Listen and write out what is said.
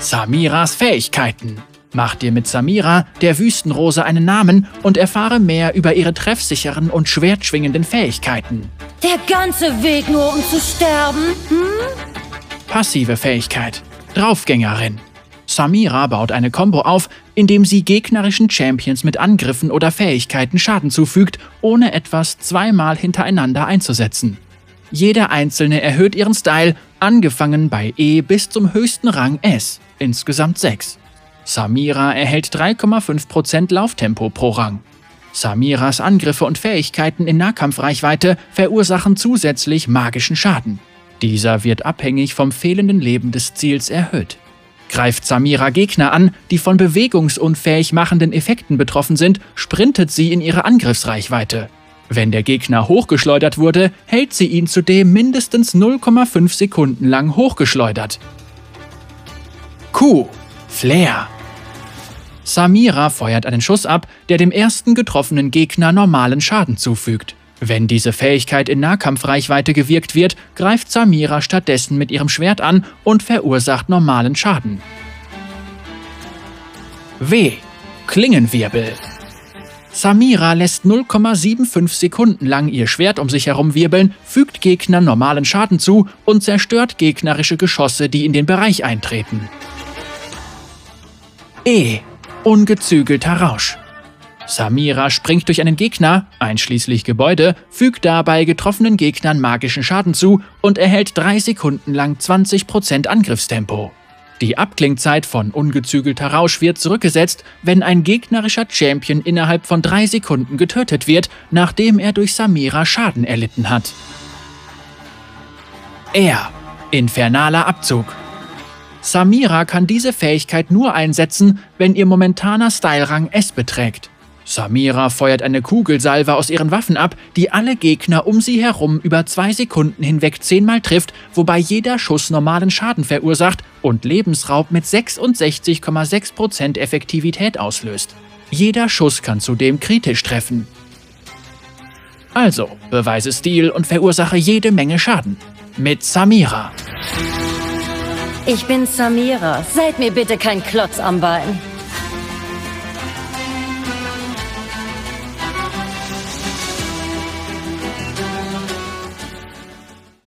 Samiras Fähigkeiten. Mach dir mit Samira, der Wüstenrose, einen Namen und erfahre mehr über ihre treffsicheren und schwertschwingenden Fähigkeiten. Der ganze Weg nur, um zu sterben? Hm? Passive Fähigkeit. Draufgängerin. Samira baut eine Combo auf, indem sie gegnerischen Champions mit Angriffen oder Fähigkeiten Schaden zufügt, ohne etwas zweimal hintereinander einzusetzen. Jeder einzelne erhöht ihren Style, angefangen bei E bis zum höchsten Rang S, insgesamt 6. Samira erhält 3,5% Lauftempo pro Rang. Samiras Angriffe und Fähigkeiten in Nahkampfreichweite verursachen zusätzlich magischen Schaden. Dieser wird abhängig vom fehlenden Leben des Ziels erhöht. Greift Samira Gegner an, die von bewegungsunfähig machenden Effekten betroffen sind, sprintet sie in ihre Angriffsreichweite. Wenn der Gegner hochgeschleudert wurde, hält sie ihn zudem mindestens 0,5 Sekunden lang hochgeschleudert. Q. Flair. Samira feuert einen Schuss ab, der dem ersten getroffenen Gegner normalen Schaden zufügt. Wenn diese Fähigkeit in Nahkampfreichweite gewirkt wird, greift Samira stattdessen mit ihrem Schwert an und verursacht normalen Schaden. W. Klingenwirbel. Samira lässt 0,75 Sekunden lang ihr Schwert um sich herum wirbeln, fügt Gegnern normalen Schaden zu und zerstört gegnerische Geschosse, die in den Bereich eintreten. E. Ungezügelter Rausch. Samira springt durch einen Gegner, einschließlich Gebäude, fügt dabei getroffenen Gegnern magischen Schaden zu und erhält drei Sekunden lang 20% Angriffstempo. Die Abklingzeit von ungezügelter Rausch wird zurückgesetzt, wenn ein gegnerischer Champion innerhalb von drei Sekunden getötet wird, nachdem er durch Samira Schaden erlitten hat. Er. Infernaler Abzug. Samira kann diese Fähigkeit nur einsetzen, wenn ihr momentaner Style-Rang S beträgt. Samira feuert eine Kugelsalve aus ihren Waffen ab, die alle Gegner um sie herum über zwei Sekunden hinweg zehnmal trifft, wobei jeder Schuss normalen Schaden verursacht und Lebensraub mit 66,6% Effektivität auslöst. Jeder Schuss kann zudem kritisch treffen. Also, beweise Stil und verursache jede Menge Schaden. Mit Samira. Ich bin Samira. Seid mir bitte kein Klotz am Bein.